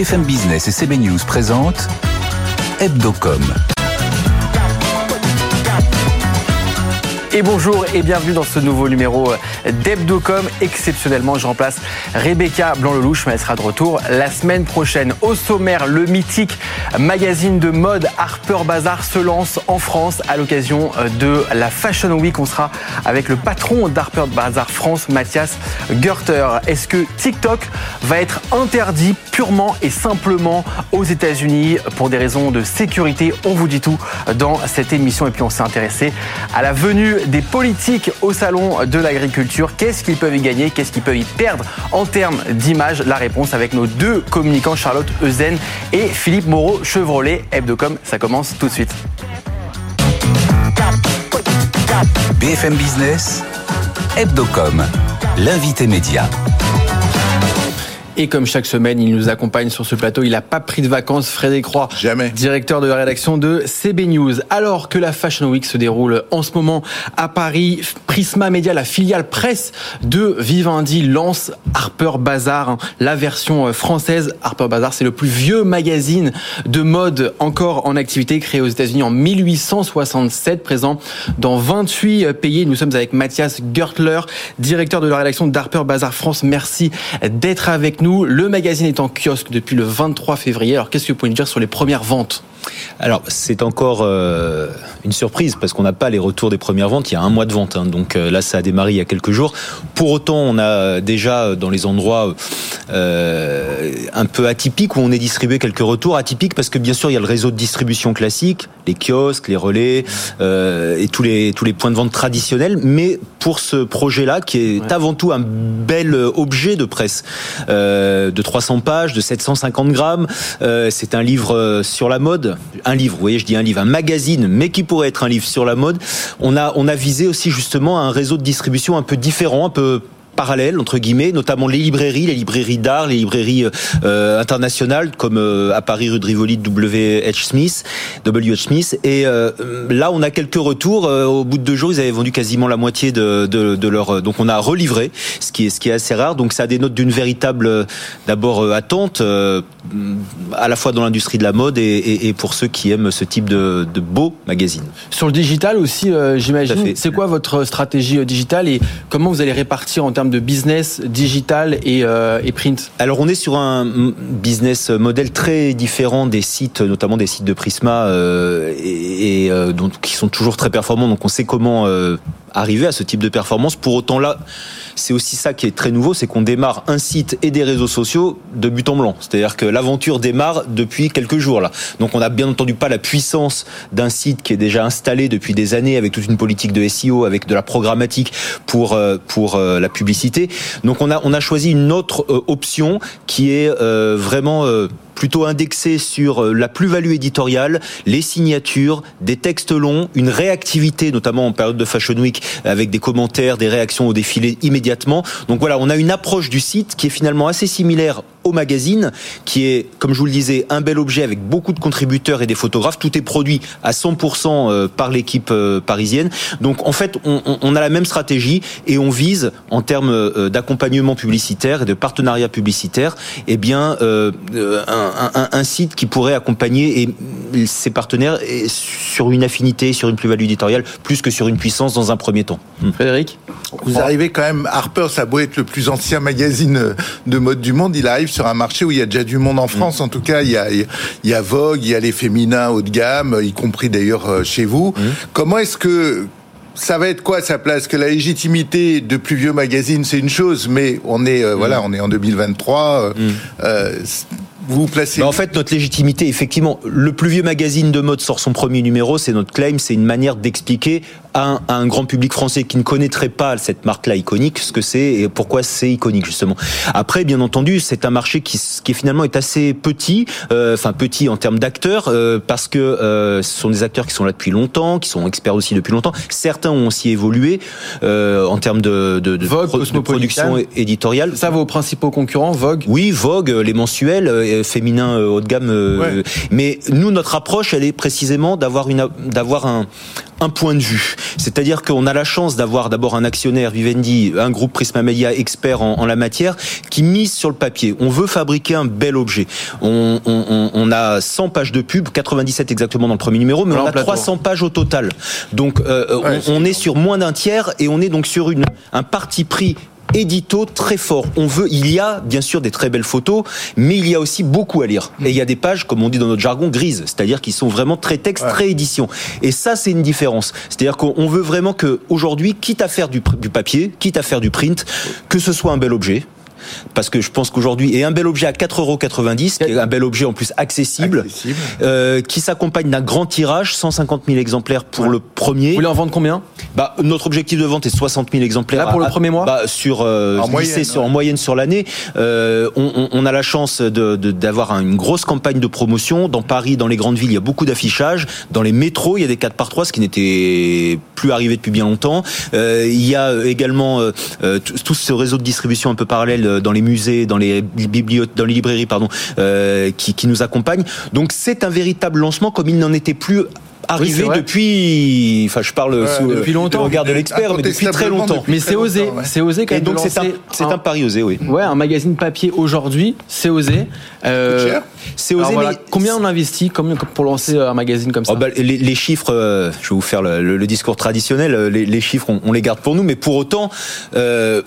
BFM Business et CB News présentent Hebdocom. Et bonjour et bienvenue dans ce nouveau numéro d'Hebdocom. Exceptionnellement, je remplace Rebecca Blanc-Lelouch, mais elle sera de retour la semaine prochaine. Au sommaire, le mythique magazine de mode Harper Bazaar se lance en France à l'occasion de la Fashion Week. On sera avec le patron d'Harper Bazaar France, Mathias Gerter. Est-ce que TikTok va être interdit purement et simplement aux États-Unis pour des raisons de sécurité? On vous dit tout dans cette émission. Et puis on s'est intéressé à la venue des politiques au salon de l'agriculture. Qu'est-ce qu'ils peuvent y gagner? Qu'est-ce qu'ils peuvent y perdre? En termes d'image La réponse avec nos deux communicants, Charlotte Eusen et Philippe Moreau Chevrolet. Hebdocom, ça commence tout de suite. BFM Business, Hebdocom, l'invité média. Et comme chaque semaine, il nous accompagne sur ce plateau. Il n'a pas pris de vacances, Frédéric Croix. Jamais. Directeur de la rédaction de CB News. Alors que la Fashion Week se déroule en ce moment à Paris, Prisma Media, la filiale presse de Vivendi, lance Harper Bazaar, la version française. Harper Bazaar, c'est le plus vieux magazine de mode encore en activité, créé aux États-Unis en 1867, présent dans 28 pays. Nous sommes avec Mathias Gertler, directeur de la rédaction d'Harper Bazaar France. Merci d'être avec nous. Le magazine est en kiosque depuis le 23 février. Alors qu'est-ce que vous pouvez nous dire sur les premières ventes? Alors c'est encore euh, une surprise parce qu'on n'a pas les retours des premières ventes. Il y a un mois de vente, hein, donc euh, là ça a démarré il y a quelques jours. Pour autant, on a déjà dans les endroits euh, un peu atypiques où on est distribué quelques retours atypiques parce que bien sûr il y a le réseau de distribution classique, les kiosques, les relais et tous les tous les points de vente traditionnels. Mais pour ce projet-là, qui est ouais. avant tout un bel objet de presse de 300 pages, de 750 grammes, c'est un livre sur la mode un livre, vous voyez, je dis un livre, un magazine, mais qui pourrait être un livre sur la mode. On a, on a visé aussi justement un réseau de distribution un peu différent, un peu parallèles entre guillemets, notamment les librairies, les librairies d'art, les librairies euh, internationales comme euh, à Paris rue de Rivoli W. H. Smith, W. H. Smith. Et euh, là, on a quelques retours. au bout de deux jours, ils avaient vendu quasiment la moitié de, de, de leur. Donc, on a relivré, ce qui est ce qui est assez rare. Donc, ça dénote d'une véritable d'abord attente à la fois dans l'industrie de la mode et, et, et, pour ceux qui aiment ce type de, de beaux magazines. Sur le digital aussi, j'imagine. C'est quoi votre stratégie digitale et comment vous allez répartir en termes de business digital et, euh, et, print Alors on est sur un business model très différent des sites, notamment des sites de Prisma euh, et, euh, donc, qui sont toujours très performants. Donc on sait comment arriver à ce type de performance. Pour autant là, c'est aussi ça qui est très nouveau, c'est qu'on démarre un site et des réseaux sociaux de but en blanc. C'est-à-dire que l'aventure démarre depuis quelques jours là. Donc on n'a bien entendu pas la puissance d'un site qui est déjà installé depuis des années avec toute une politique de SEO, avec de la programmatique pour pour la publicité. Donc on a on a choisi une autre option qui est vraiment plutôt indexé sur la plus-value éditoriale, les signatures, des textes longs, une réactivité, notamment en période de Fashion Week, avec des commentaires, des réactions au défilé immédiatement. Donc voilà, on a une approche du site qui est finalement assez similaire au magazine, qui est, comme je vous le disais, un bel objet avec beaucoup de contributeurs et des photographes. Tout est produit à 100% par l'équipe parisienne. Donc en fait, on, on, a la même stratégie et on vise, en termes d'accompagnement publicitaire et de partenariat publicitaire, eh bien, euh, un, un, un, site qui pourrait accompagner et ses partenaires sur une affinité, sur une plus-value éditoriale, plus que sur une puissance dans un premier temps. Frédéric? Vous arrivez quand même, Harper, ça a beau être le plus ancien magazine de mode du monde, il arrive sur un marché où il y a déjà du monde en France. Mmh. En tout cas, il y, a, il y a Vogue, il y a les féminins haut de gamme, y compris d'ailleurs chez vous. Mmh. Comment est-ce que ça va être quoi sa place? Que la légitimité de plus vieux magazines, c'est une chose, mais on est euh, mmh. voilà, on est en 2023. Euh, vous vous placez bah En fait, notre légitimité, effectivement, le plus vieux magazine de mode sort son premier numéro, c'est notre claim, c'est une manière d'expliquer un, à un, grand public français qui ne connaîtrait pas cette marque-là iconique, ce que c'est et pourquoi c'est iconique justement. Après, bien entendu, c'est un marché qui, qui finalement est assez petit, euh, enfin petit en termes d'acteurs, euh, parce que euh, ce sont des acteurs qui sont là depuis longtemps, qui sont experts aussi depuis longtemps. Certains ont aussi évolué euh, en termes de, de, de, Vogue, pro, de production éditoriale. Ça, vos principaux concurrents, Vogue? Oui, Vogue, les mensuels, euh, féminins haut de gamme. Ouais. Mais nous, notre approche, elle est précisément d'avoir une d'avoir un un point de vue. C'est-à-dire qu'on a la chance d'avoir d'abord un actionnaire Vivendi, un groupe Prisma Media expert en, la matière, qui mise sur le papier. On veut fabriquer un bel objet. On, a 100 pages de pub, 97 exactement dans le premier numéro, mais on a 300 pages au total. Donc euh, on, est sur moins d'un tiers et on est donc sur une, un parti pris édito très fort. On veut, il y a bien sûr des très belles photos, mais il y a aussi beaucoup à lire. Et il y a des pages, comme on dit dans notre jargon, grises, c'est-à-dire qui sont vraiment très texte, très édition. Et ça, c'est une différence. C'est-à-dire qu'on veut vraiment que aujourd'hui, quitte à faire du, du papier, quitte à faire du print, que ce soit un bel objet parce que je pense qu'aujourd'hui, et un bel objet à 4,90 qui est un bel objet en plus accessible, Euh, qui s'accompagne d'un grand tirage, 150 000 exemplaires pour le premier. Vous voulez en vendre combien? Bah, Notre objectif de vente est 60 000 exemplaires. Là, pour le premier mois bah, sur, euh, en, moyenne, sur, en moyenne sur l'année. Euh, on, on, a la chance d'avoir de, une grosse campagne de promotion. Dans Paris, dans les grandes villes, il y a beaucoup d'affichage. Dans les métros, il y a des 4 par 3 ce qui n'était plus arrivé depuis bien longtemps. Euh, il y a également tout ce réseau de distribution un peu parallèle dans les musées, dans les bibliothèques, dans les librairies, pardon, euh, qui, qui nous accompagnent. Donc c'est un véritable lancement comme il n'en était plus arrivé depuis, enfin je parle sous depuis longtemps. le regard de l'expert, mais depuis très longtemps. Mais c'est osé, c'est osé quand même. Donc c'est un, c'est un, pari osé, oui. Ouais, un magazine papier aujourd'hui, c'est osé. Euh, c'est osé. mais combien on investit combien pour lancer un magazine comme ça oh, bah, les, les, chiffres, euh, je vais vous faire le, le, discours traditionnel. Les, les chiffres, on, on, les garde pour nous, mais pour autant. Euh,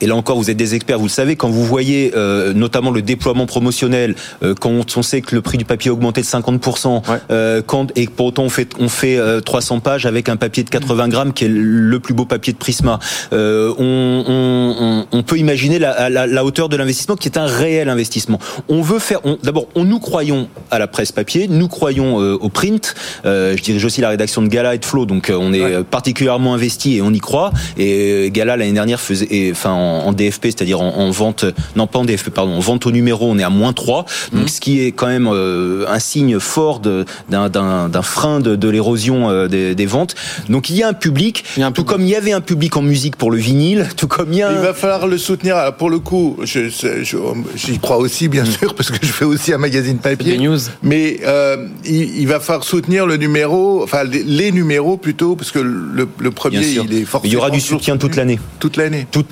et là encore, vous êtes des experts, vous le savez, quand vous voyez euh, notamment le déploiement promotionnel, euh, quand on sait que le prix du papier a augmenté de 50%, euh, quand, et pour autant on fait, on fait 300 pages avec un papier de 80 grammes qui est le plus beau papier de Prisma, on, on, on, peut imaginer la, la, la hauteur de l'investissement qui est un réel investissement. On veut faire, d'abord, on, nous croyons à la presse papier, nous croyons au print. je dirige aussi la rédaction de Gala et de Flow, donc on est particulièrement investi et on y croit. Et Gala l'année dernière faisait, enfin en, DFP, c'est-à-dire en, vente, non pas en DFP, pardon, en vente au numéro, on est à moins 3. Donc, mmh. ce qui est quand même euh, un signe fort d'un frein de, l'érosion euh, des, ventes. Donc, il y a un public, tout comme il y avait un public en musique pour le vinyle, tout comme il y a. Il va falloir le soutenir. pour le coup, j'y crois aussi, bien mmh. sûr, parce que je fais aussi un magazine papier. news. Mais euh, il, va falloir soutenir le numéro, enfin les, numéros plutôt, parce que le, premier, il est forcément. Il y aura du soutien toute l'année. Toute l'année. Toute,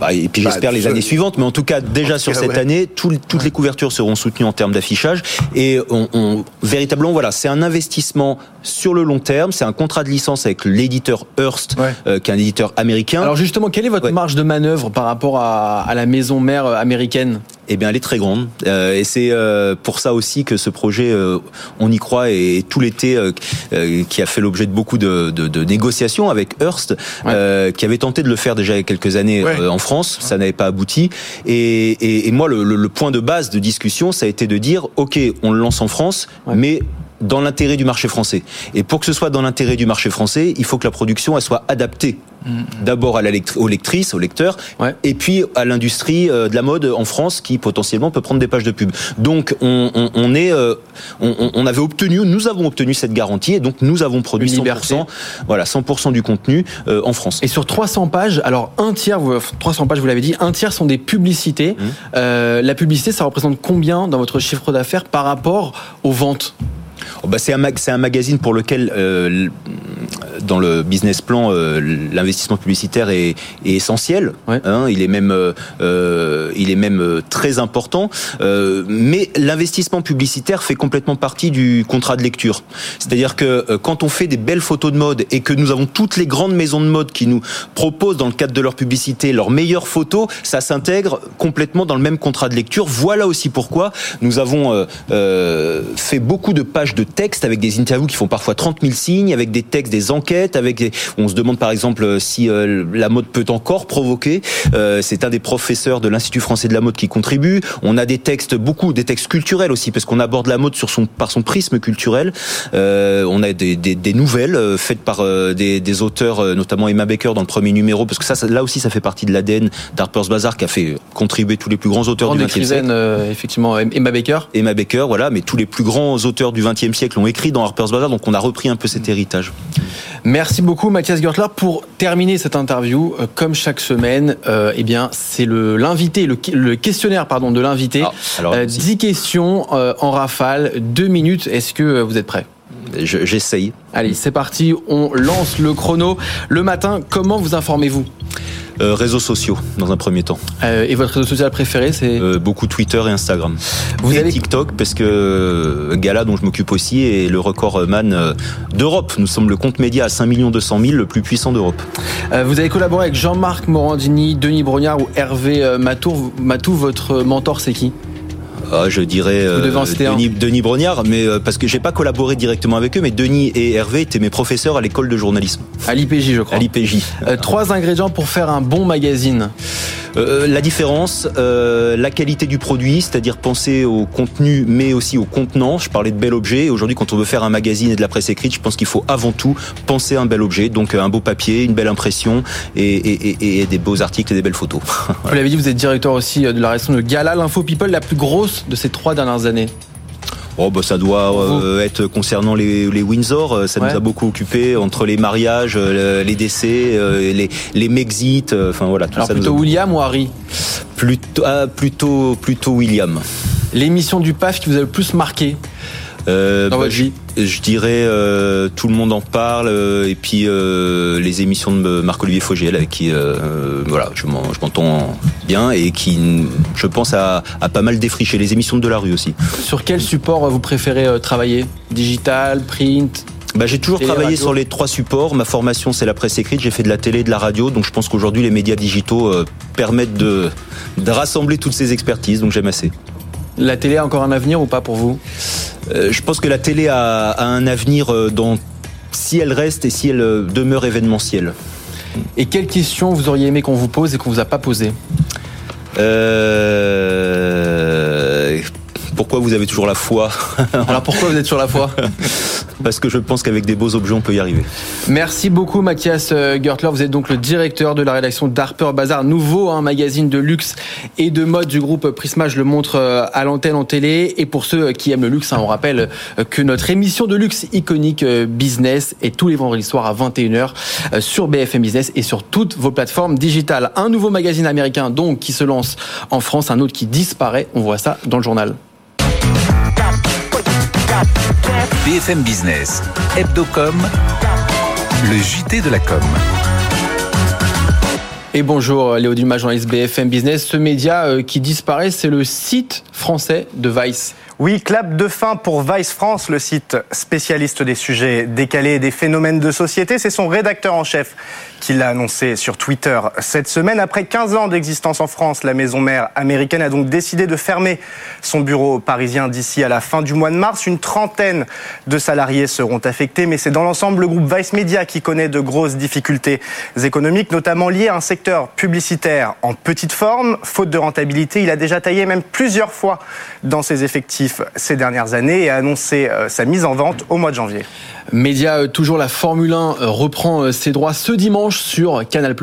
bah, et puis bah, j'espère les années suivantes, mais en tout cas déjà sur cette année, toutes les couvertures seront soutenues en termes d'affichage. Et on, on, véritablement voilà, c'est un investissement sur le long terme, c'est un contrat de licence avec l'éditeur Hearst, euh, qui est un éditeur américain. Alors justement, quelle est votre marge de manœuvre par rapport à, à la maison mère américaine? Eh bien, elle est très grande. Euh, et c'est euh, pour ça aussi que ce projet, euh, on y croit, et tout l'été, qui a fait l'objet de beaucoup de, de, de, négociations avec Hearst, qui avait tenté de le faire déjà il y a quelques années en France. Ça n'avait pas abouti. Et, et, et moi, le, le, point de base de discussion, ça a été de dire, OK, on le lance en France, mais dans l'intérêt du marché français. Et pour que ce soit dans l'intérêt du marché français, il faut que la production elle soit adaptée mm. d'abord à aux lectrices, aux lecteurs, et puis à l'industrie euh, de la mode en France qui potentiellement peut prendre des pages de pub. Donc on, on, on est, euh, on, on, avait obtenu, nous avons obtenu cette garantie et donc nous avons produit 100%, voilà, 100% du contenu euh, en France. Et sur 300 pages, alors un tiers, 300 pages, vous l'avez dit, un tiers sont des publicités. Mm. la publicité, ça représente combien dans votre chiffre d'affaires par rapport aux ventes? Oh, bah, c'est un, un, magazine pour lequel, euh, dans le business plan, euh, l'investissement publicitaire est, est essentiel. Hein, il est même, euh, il est même très important. mais l'investissement publicitaire fait complètement partie du contrat de lecture. C'est-à-dire que quand on fait des belles photos de mode et que nous avons toutes les grandes maisons de mode qui nous proposent dans le cadre de leur publicité leurs meilleures photos, ça s'intègre complètement dans le même contrat de lecture. Voilà aussi pourquoi nous avons fait beaucoup de pages de textes avec des interviews qui font parfois 30 000 signes, avec des textes, des enquêtes, avec on se demande par exemple euh, si euh, la mode peut encore provoquer. Euh, c'est un des professeurs de l'Institut français de la mode qui contribue. On a des textes, beaucoup des textes culturels aussi, parce qu'on aborde la mode sur son, par son prisme culturel. on a des, des, des nouvelles faites par des, des, auteurs, notamment Emma Baker dans le premier numéro, parce que ça, là aussi, ça fait partie de l'ADN d'Harper's Bazaar qui a fait contribuer tous les plus grands auteurs du XXe siècle. effectivement, Emma Baker. Emma Baker, voilà, mais tous les plus grands auteurs du XXe siècle ont écrit dans Harper's Bazaar, donc on a repris un peu cet héritage. Merci beaucoup Mathias Gertler. Pour terminer cette interview, euh, comme chaque semaine, euh, eh bien c'est le l'invité, le, questionnaire pardon de l'invité. Ah, 10 euh, questions en rafale, 2 minutes. Est-ce que vous êtes prêts? J'essaye. Allez, c'est parti, on lance le chrono. Le matin, comment vous informez-vous? Euh, réseaux sociaux dans un premier temps. Euh, et votre réseau social préféré, c'est euh, Beaucoup Twitter et Instagram. Vous et avez TikTok parce que Gala dont je m'occupe aussi est le recordman d'Europe. Nous sommes le compte média à 5 200 000, le plus puissant d'Europe. vous avez collaboré avec Jean-Marc Morandini, Denis Brognard ou Hervé Matou. Matou, votre mentor, c'est qui? Ah, je dirais euh, Denis, Denis, Brognard, mais euh, parce que j'ai pas collaboré directement avec eux, mais Denis et Hervé étaient mes professeurs à l'école de journalisme. À l'IPJ, je crois. À l'IPJ. Euh, trois ingrédients pour faire un bon magazine. Euh, la différence, euh, la qualité du produit, c'est-à-dire penser au contenu, mais aussi au contenant. Je parlais de bel objet. Aujourd'hui, quand on veut faire un magazine et de la presse écrite, je pense qu'il faut avant tout penser à un bel objet, donc un beau papier, une belle impression et, des beaux articles et des belles photos. Vous l'avez dit, vous êtes directeur aussi de la rédaction de Gala, l'info people la plus grosse de ces trois dernières années. Oh bah ça doit euh, être concernant les, les Windsor, euh, ça nous a beaucoup occupé entre les mariages, euh, les décès, les les Mexit, enfin voilà. Tout Alors plutôt William ou Harry? Plutôt ah, plutôt plutôt William. L'émission du PAF qui vous a le plus marqué? Euh, bah, je, dirais euh, tout le monde en parle euh, et puis euh, les émissions de Marc-Olivier Fogiel avec qui voilà je m'entends bien et qui je pense a, a, pas mal défriché les émissions de la rue aussi. Sur quel support vous préférez travailler? Digital, print? Bah, j'ai toujours travaillé sur les trois supports. Ma formation, c'est la presse écrite. J'ai fait de la télé, de la radio. Donc, je pense qu'aujourd'hui, les médias digitaux permettent de, de rassembler toutes ces expertises. Donc, j'aime assez. La télé a encore un avenir ou pas pour vous? Euh, Je pense que la télé a, un avenir euh, dans, si elle reste et si elle euh, demeure événementielle. Et quelles questions vous auriez aimé qu'on vous pose et qu'on vous a pas posées? Pourquoi vous avez toujours la foi Alors pourquoi vous êtes sur la foi? Parce que je pense qu'avec des beaux objets, on peut y arriver. Merci beaucoup, Mathias euh, Gertler. Vous êtes donc le directeur de la rédaction d'Harper Bazaar, nouveau un magazine de luxe et de mode du groupe Prisma. Je le montre euh, à l'antenne en télé. Et pour ceux qui aiment le luxe, hein, on rappelle euh, que notre émission de luxe iconique Business est tous les vendredis soirs à 21h sur BFM Business et sur toutes vos plateformes digitales. Un nouveau magazine américain donc qui se lance en France, un autre qui disparaît. On voit ça dans le journal. BFM Business, Hebdocom, le JT de la com. Et bonjour Léo Dumas, journaliste BFM Business. Ce média euh, qui disparaît, c'est le site français de Vice. Oui, clap de fin pour Vice France, le site spécialiste des sujets décalés et des phénomènes de société. C'est son rédacteur en chef qui l'a annoncé sur Twitter cette semaine. Après 15 ans d'existence en France, la maison mère américaine a donc décidé de fermer son bureau parisien d'ici à la fin du mois de mars. Une trentaine de salariés seront affectés, mais c'est dans l'ensemble le groupe Vice Media qui connaît de grosses difficultés économiques, notamment liées à un secteur publicitaire en petite forme. Faute de rentabilité, il a déjà taillé même plusieurs fois dans ses effectifs ces dernières années et a annoncé euh, sa mise en vente au mois de janvier. Média, euh, toujours la Formule 1 euh, reprend ses droits ce dimanche sur Canal+.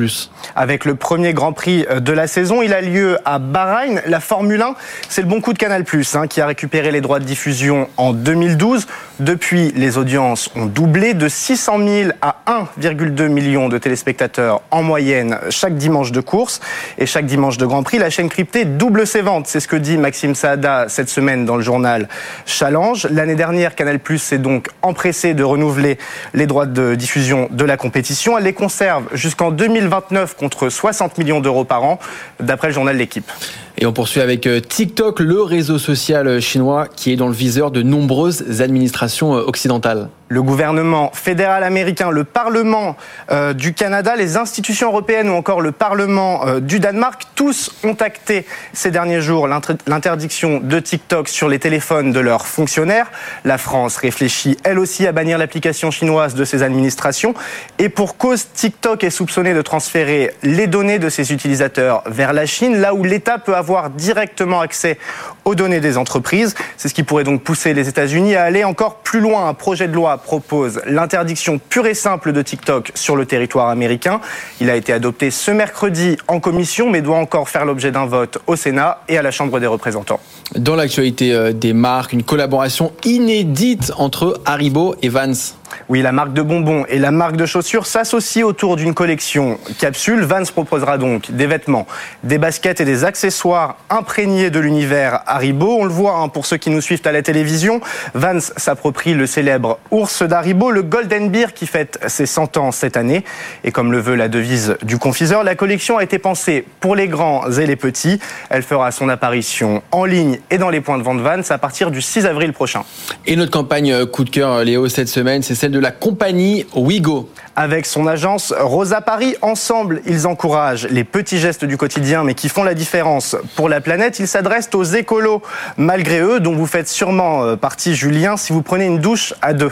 Avec le premier Grand Prix de la saison, il a lieu à Bahreïn. La Formule 1, c'est le bon coup de Canal+, hein, qui a récupéré les droits de diffusion en 2012. Depuis, les audiences ont doublé de 600 000 à 1,2 million de téléspectateurs en moyenne chaque dimanche de course et chaque dimanche de Grand Prix. La chaîne cryptée double ses ventes, c'est ce que dit Maxime Saada cette semaine dans le journal Challenge. L'année dernière, Canal+ s'est donc empressé de renouveler les droits de diffusion de la compétition. Elle les conserve jusqu'en 2029 contre 60 millions d'euros par an, d'après le journal L'équipe. Et on poursuit avec euh, TikTok, le réseau social chinois qui est dans le viseur de nombreuses administrations euh, occidentales le gouvernement fédéral américain, le Parlement euh, du Canada, les institutions européennes ou encore le Parlement euh, du Danemark, tous ont acté ces derniers jours l'interdiction de TikTok sur les téléphones de leurs fonctionnaires. La France réfléchit elle aussi à bannir l'application chinoise de ses administrations. Et pour cause, TikTok est soupçonné de transférer les données de ses utilisateurs vers la Chine, là où l'État peut avoir directement accès aux données des entreprises. C'est ce qui pourrait donc pousser les États-Unis à aller encore plus loin. Un projet de loi propose l'interdiction pure et simple de TikTok sur le territoire américain. Il a été adopté ce mercredi en commission, mais doit encore faire l'objet d'un vote au Sénat et à la Chambre des représentants. Dans l'actualité euh, des marques, une collaboration inédite entre Haribo et Vans. Oui, la marque de bonbons et la marque de chaussures s'associent autour d'une collection capsule. Vans proposera donc des vêtements, des baskets et des accessoires imprégnés de l'univers Haribo. On le voit hein, pour ceux qui nous suivent à la télévision. Vans s'approprie le célèbre ours d'Haribo, le Golden Beer qui fête ses 100 ans cette année. Et comme le veut la devise du confiseur, la collection a été pensée pour les grands et les petits. Elle fera son apparition en ligne et dans les points de vente Vans à partir du 6 avril prochain. Et notre campagne euh, coup de cœur, euh, Léo, cette semaine, c'est celle de la compagnie Wigo. Avec son agence Rosa Paris, ensemble, ils encouragent les petits gestes du quotidien, mais qui font la différence pour la planète. Ils s'adressent aux écolos, malgré eux, dont vous faites sûrement euh, partie, Julien, si vous prenez une douche à deux.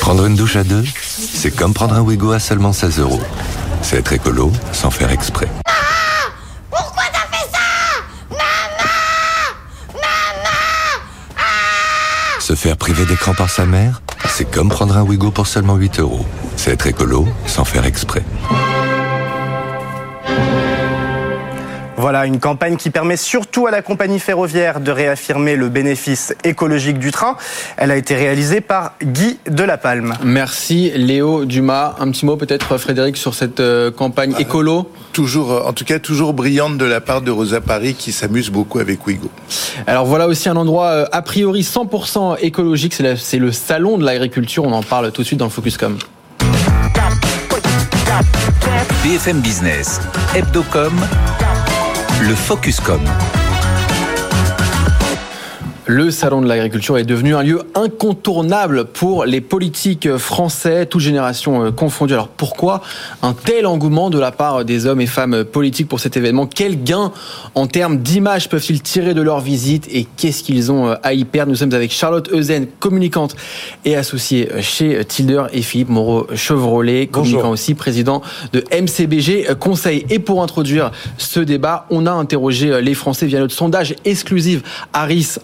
Prendre une douche à deux, c'est comme prendre un Wigo à seulement 16 euros. C'est être écolo sans faire exprès. Pourquoi t'as fait ça? Maman Maman Se faire priver d'écran par sa mère, c'est comme prendre un Wigo pour seulement 8 euros. C'est être écolo sans faire exprès. Voilà une campagne qui permet surtout à la compagnie ferroviaire de réaffirmer le bénéfice écologique du train. Elle a été réalisée par Guy Delapalme. Merci Léo Dumas. Un petit mot peut-être Frédéric sur cette euh, campagne écolo? Toujours, en tout cas, toujours brillante de la part de Rosa Paris qui s'amuse beaucoup avec Wigo. Alors voilà aussi un endroit euh, a priori 100% écologique, c'est le salon de l'agriculture, on en parle tout de suite dans le Focuscom. BFM Business, Hebdocom, le Focuscom. Le salon de l'agriculture est devenu un lieu incontournable pour les politiques français, toutes générations euh, confondues. Alors pourquoi un tel engouement de la part des hommes et femmes politiques pour cet événement? Quels gains en termes d'image peuvent-ils tirer de leur visite? Et qu'est-ce qu'ils ont euh, à y perdre? Nous sommes avec Charlotte Eusen, communicante et associée chez Tilder et Philippe Moreau-Chevrolet, communicant aussi, président de MCBG Conseil. Et pour introduire ce débat, on a interrogé euh, les Français via notre sondage exclusif Harris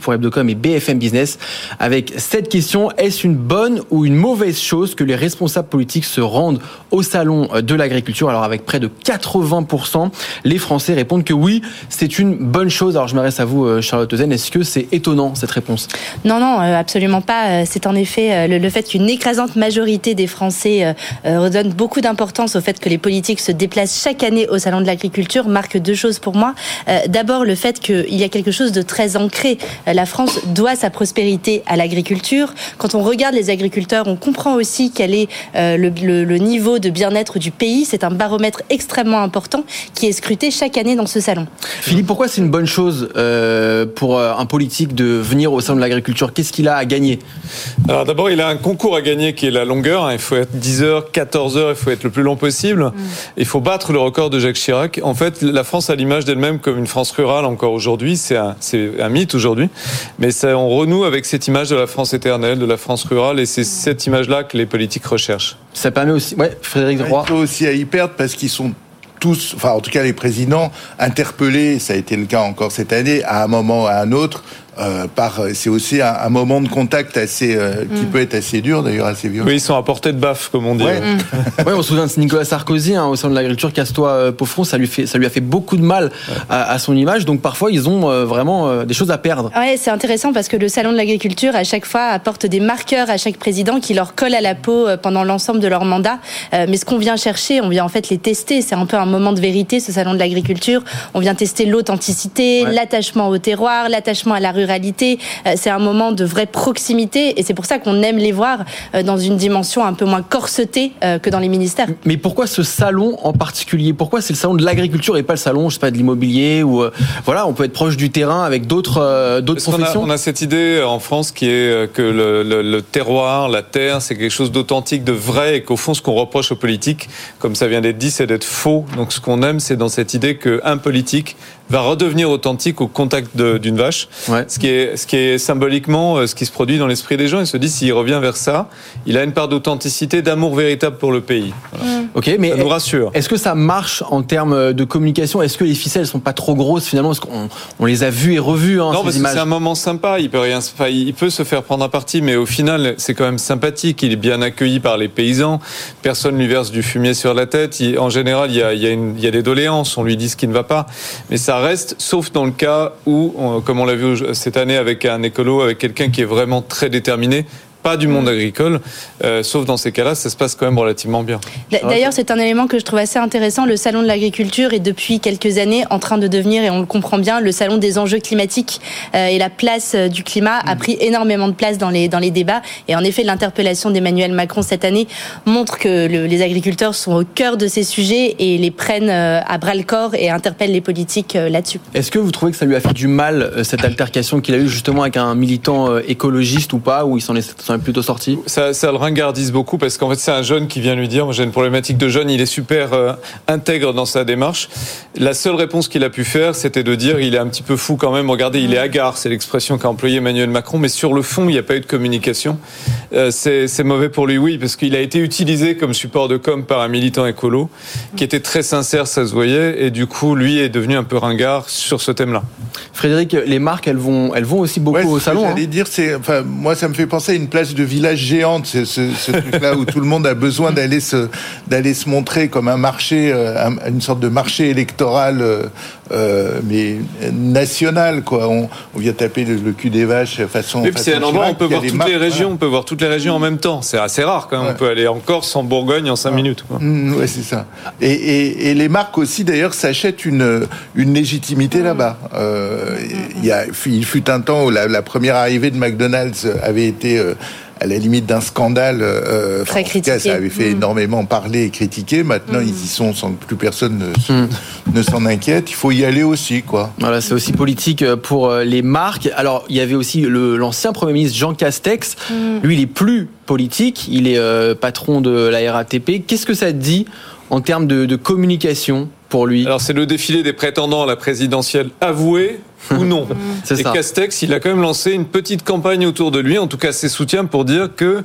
Pour Hebdocom et BFM Business avec cette question est-ce une bonne ou une mauvaise chose que les responsables politiques se rendent au salon de l'agriculture? Alors avec près de 80%, les Français répondent que oui, c'est une bonne chose. Alors je m'adresse à vous, euh, Charlotte Eusen. Est-ce que c'est étonnant cette réponse? Non, non, euh, absolument pas. Euh, C'est en effet euh, le, fait qu'une écrasante majorité des Français euh, euh, redonne beaucoup d'importance au fait que les politiques se déplacent chaque année au Salon de l'Agriculture marque deux choses pour moi. Euh, D'abord, le fait qu'il y a quelque chose de très ancré. Euh, La France doit sa prospérité à l'agriculture. Quand on regarde les agriculteurs, on comprend aussi quel est euh, le, le- le niveau de bien-être du pays. C'est un baromètre extrêmement important qui est scruté chaque année dans ce salon. Philippe, pourquoi c'est une bonne chose euh, pour un politique de venir au salon de l'agriculture? Qu'est-ce qu'il a à gagner? Alors d'abord, il a un concours à gagner qui est la longueur. hein. Il faut être 10 heures, 14 heures, il faut être le plus long possible. Il faut battre le record de Jacques Chirac. En fait, la France a l'image d'elle-même comme une France rurale encore aujourd'hui. C'est un, c'est un mythe aujourd'hui. Mais ça, on renoue avec cette image de la France éternelle, de la France rurale. Et c'est cette image-là que les politiques recherchent. Ça permet aussi. Ouais, Frédéric. Il faut aussi à y perdre parce qu'ils sont tous, enfin en tout cas les présidents, interpellés, ça a été le cas encore cette année, à un moment ou à un autre, euh, par, c'est aussi un, un moment de contact assez, euh, qui peut être assez dur, d'ailleurs assez violent. Oui, ils sont à portée de baffe, comme on dit. Ouais. Ouais, on se souvient de Nicolas Sarkozy hein, au sein de l'agriculture, casse-toi euh, pauvron, ça lui fait, ça lui a fait beaucoup de mal à, à son image. Donc parfois ils ont euh, vraiment euh, des choses à perdre. Ouais, c'est intéressant parce que le salon de l'agriculture, à chaque fois, apporte des marqueurs à chaque président qui leur collent à la peau pendant l'ensemble de leur mandat. Euh, Mais ce qu'on vient chercher, on vient en fait les tester. C'est un peu un moment de vérité, ce salon de l'agriculture. On vient tester l'authenticité, Ouais. l'attachement au terroir, l'attachement à la ruralité. Euh, C'est un moment de vraie proximité et c'est pour ça qu'on aime les voir euh, dans une dimension un peu moins corsetée euh, que dans les ministères. Mais pourquoi ce salon en particulier? Pourquoi c'est le salon de l'agriculture et pas le salon, je sais pas, de l'immobilier ou voilà, on peut être proche du terrain avec d'autres d'autres Parce qu'on a, professions? on a cette idée en France qui est que le, le- le terroir, la terre, c'est quelque chose d'authentique, de vrai, et qu'au fond, ce qu'on reproche aux politiques, comme ça vient d'être dit, c'est d'être faux. Donc, ce qu'on aime, c'est dans cette idée qu'un politique va redevenir authentique au contact d'une vache. Ouais. Ce qui est, ce qui est symboliquement euh, ce qui se produit dans l'esprit des gens. Ils se disent, s'il revient vers ça, il a une part d'authenticité, d'amour véritable pour le pays. Voilà. Ok, mais Ça nous rassure. Est-ce que ça marche en termes de communication? Est-ce que les ficelles sont pas trop grosses finalement? Parce qu'on on les a vues et revues hein, Non, ces parce que c'est un moment sympa. Il peut rien, se- enfin, il peut se faire prendre à partie, mais au final, c'est quand même sympathique. Il est bien accueilli par les paysans. Personne lui verse du fumier sur la tête. Il- en général, il y a, il y a une- il y a des doléances. On lui dit ce qui ne va pas, mais ça reste, sauf dans le cas où, comme on l'a vu cette année avec un écolo, avec quelqu'un qui est vraiment très déterminé, pas du monde agricole, euh, sauf dans ces cas-là, ça se passe quand même relativement bien. D'ailleurs, c'est un élément que je trouve assez intéressant. Le salon de l'agriculture est depuis quelques années en train de devenir, et on le comprend bien, le salon des enjeux climatiques euh, et la place euh, du climat a pris énormément de place dans les dans les débats. Et en effet, l'interpellation d'Emmanuel Macron cette année montre que le- les agriculteurs sont au cœur de ces sujets et les prennent à bras le corps et interpellent les politiques là-dessus. Est-ce que vous trouvez que ça lui a fait du mal, cette altercation qu'il a eue justement avec un militant écologiste ou pas, ou il s'en est, s'en est plutôt sorti Ça, ça le ringardise beaucoup parce qu'en fait c'est un jeune qui vient lui dire moi j'ai une problématique de jeune, il est super euh, intègre dans sa démarche. La seule réponse qu'il a pu faire c'était de dire il est un petit peu fou quand même, regardez il est hagard, c'est l'expression qu'a employé Emmanuel Macron, mais sur le fond il n'y a pas eu de communication. Euh, c'est c'est mauvais pour lui oui parce qu'il a été utilisé comme support de com par un militant écolo qui était très sincère, ça se voyait, et du coup lui est devenu un peu ringard sur ce thème-là. Frédéric, les marques, elles vont, elles vont aussi beaucoup Ouais, au salon. hein. J'allais dire, c'est, enfin, moi, ça me fait penser à une de village géante, ce, truc-là où tout le monde a besoin d'aller se, d'aller se montrer comme un marché, euh, un- une sorte de marché électoral, euh, mais national, quoi. On, on vient taper le, le cul des vaches façon. Puis c'est un endroit où on peut voir toutes marques, les régions, voilà. on peut voir toutes les régions en même temps. C'est assez rare quand même. Ouais. On peut aller en Corse, en Bourgogne en 5 minutes. quoi. Mm, ouais, c'est ça. Et, et, et les marques aussi, d'ailleurs, s'achètent une, une légitimité là-bas. Euh, il, y a, il fut un temps où la, la première arrivée de McDonald's avait été euh, à la limite d'un scandale. Euh, Très en tout cas, critiqué. ça avait fait Mm. énormément parler et critiquer. Maintenant, ils y sont sans que plus personne ne, s- ne s'en inquiète. Il faut y aller aussi, quoi. Voilà, c'est aussi politique euh, pour euh, les marques. Alors, il y avait aussi l'ancien Premier ministre Jean Castex. Lui, il est plus politique. Il est euh, patron de la RATP. Qu'est-ce que ça dit en termes de, de communication? Pour lui Alors c'est le défilé des prétendants à la présidentielle avoué ou non. C'est Et ça. Castex, il a quand même lancé une petite campagne autour de lui, en tout cas ses soutiens, pour dire que,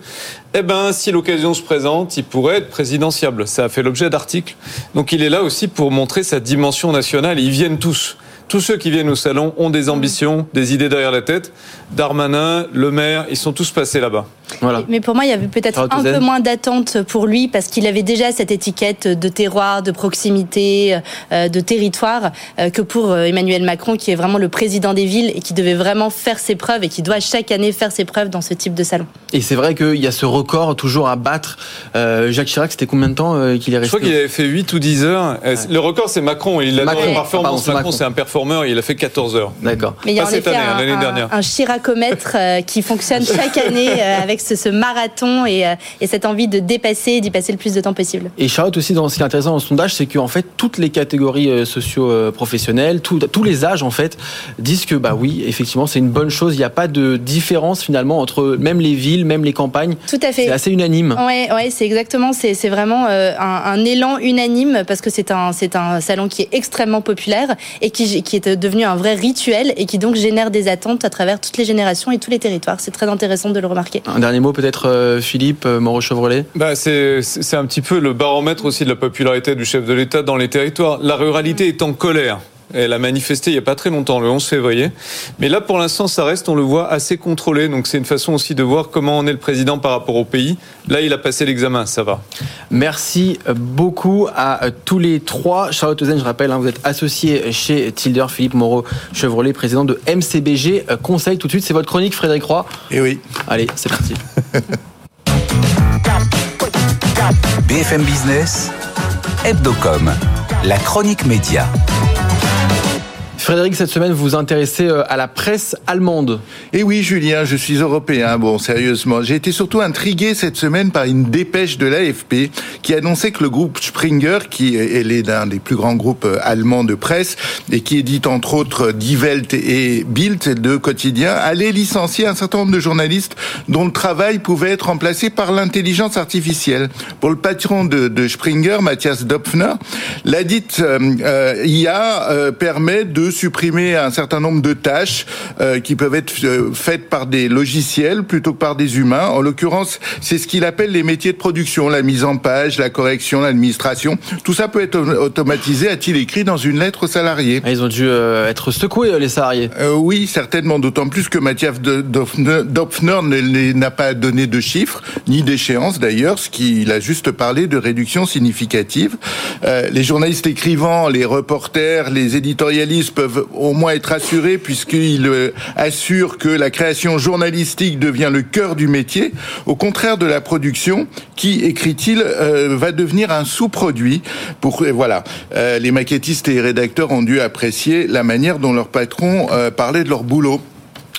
eh ben, si l'occasion se présente, il pourrait être présidentiable. Ça a fait l'objet d'articles. Donc il est là aussi pour montrer sa dimension nationale. Ils viennent tous. Tous ceux qui viennent au salon ont des ambitions, des idées derrière la tête. Darmanin, Le Maire, ils sont tous passés là-bas. Voilà. Mais pour moi, il y avait peut-être un peu moins d'attente pour lui parce qu'il avait déjà cette étiquette de terroir, de proximité, euh, de territoire euh, que pour euh, Emmanuel Macron, qui est vraiment le président des villes et qui devait vraiment faire ses preuves et qui doit chaque année faire ses preuves dans ce type de salon. Et c'est vrai qu'il y a ce record toujours à battre. Euh, Jacques Chirac, c'était combien de temps qu'il est Je resté crois qu'il avait fait 8 ou 10 heures. Le record, c'est Macron. Il la Pardon, performance. c'est Macron, Macron. c'est un performeur. Il a fait 14 heures. D'accord. Mais il y a cette année, hein, un, l'année dernière. un chiracomètre qui fonctionne chaque année euh, avec ce, ce marathon et, euh, et cette envie de dépasser d'y passer le plus de temps possible. Et Charlotte aussi, dans ce qui est intéressant dans le sondage, c'est qu'en fait toutes les catégories euh, socio-professionnelles, tout- tous les âges en fait, disent que bah oui, effectivement, c'est une bonne chose. Il n'y a pas de différence finalement entre même les villes, même les campagnes. Tout à fait. C'est assez unanime. Ouais, ouais, c'est exactement, c'est vraiment euh, un, un élan unanime parce que c'est un c'est un salon qui est extrêmement populaire et qui qui est devenu un vrai rituel et qui donc génère des attentes à travers toutes les générations et tous les territoires. C'est très intéressant de le remarquer. Un dernier mot peut-être, euh, Philippe euh, Moreau-Chevrolet. Bah, c'est un petit peu le baromètre aussi de la popularité du chef de l'État dans les territoires. La ruralité est en colère. Elle a manifesté il n'y a pas très longtemps, le 11 février. Mais là, pour l'instant, ça reste, on le voit, assez contrôlé. Donc c'est une façon aussi de voir comment on est le président par rapport au pays. Là, il a passé l'examen, ça va. Merci beaucoup à tous les trois. Charlotte Ozen, je rappelle, hein, vous êtes associé chez Tilder, Philippe Moreau-Chevrolet, président de MCBG Conseil. Tout de suite, c'est votre chronique, Frédéric Roy. Et oui. Allez, c'est parti. BFM Business, Hebdocom, la chronique média. Frédéric, cette semaine, vous vous intéressez euh, à la presse allemande. Et oui, Julien, je suis européen. Bon, sérieusement, j'ai été surtout intrigué cette semaine par une dépêche de l'AFP qui annonçait que le groupe Springer, qui est l'un des plus grands groupes euh, allemands de presse et qui édite entre autres Die Welt et Bild de quotidien, allait licencier un certain nombre de journalistes dont le travail pouvait être remplacé par l'intelligence artificielle. Pour le patron de, Springer, Matthias Dopfner, la dite euh, euh, IA euh, permet de supprimer un certain nombre de tâches euh, qui peuvent être euh, faites par des logiciels plutôt que par des humains. En l'occurrence, c'est ce qu'il appelle les métiers de production, la mise en page, la correction, l'administration. Tout ça peut être automatisé, a-t-il écrit dans une lettre aux salariés. Ah, Ils ont dû euh, être secoués, les salariés. Euh, oui, certainement, d'autant plus que Mathias Dopfner Dopfner ne- ne- n'a pas donné de chiffres, ni d'échéance d'ailleurs, ce qu'il a juste parlé de réduction significative. Euh, les journalistes écrivants, les reporters, les éditorialistes peuvent au moins être assurés puisqu'il euh, assure que la création journalistique devient le cœur du métier, au contraire de la production qui, écrit-il, euh, va devenir un sous-produit. Pour voilà, euh, les maquettistes et les rédacteurs ont dû apprécier la manière dont leur patron parlait de leur boulot.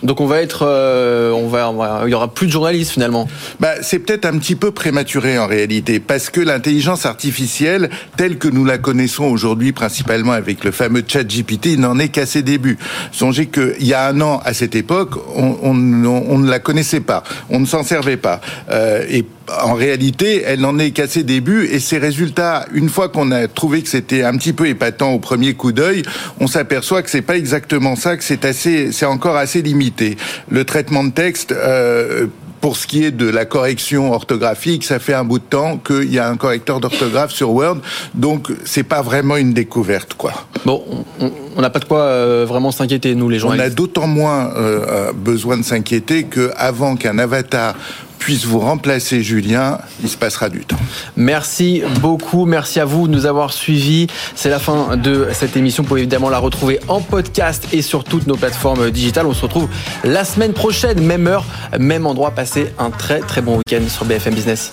Donc on va être, euh, on, va, on va- il y aura plus de journalistes finalement. Bah, c'est peut-être un petit peu prématuré en réalité, parce que l'intelligence artificielle, telle que nous la connaissons aujourd'hui, principalement avec le fameux chat GPT, n'en est qu'à ses débuts. Songez qu'il y a un an, à cette époque, on, on- on ne la connaissait pas, on ne s'en servait pas. Euh, et en réalité, elle n'en est qu'à ses débuts, et ses résultats, une fois qu'on a trouvé que c'était un petit peu épatant au premier coup d'œil, on s'aperçoit que c'est pas exactement ça, que c'est assez, c'est encore assez limité. Le traitement de texte. Euh, pour ce qui est de la correction orthographique, ça fait un bout de temps qu'il y a un correcteur d'orthographe sur Word, donc c'est pas vraiment une découverte, quoi. Bon, on- on n'a pas de quoi euh, vraiment s'inquiéter nous les On a journalistes. d'autant moins euh, euh, besoin de s'inquiéter que avant qu'un avatar puisse vous remplacer Julien, il se passera du temps. Merci beaucoup, merci à vous de nous avoir suivis. C'est la fin de cette émission. Vous pouvez évidemment la retrouver en podcast et sur toutes nos plateformes digitales. On se retrouve la semaine prochaine, même heure, même endroit. Passez un très très bon week-end sur BFM Business.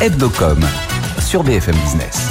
Hebdocom sur BFM Business.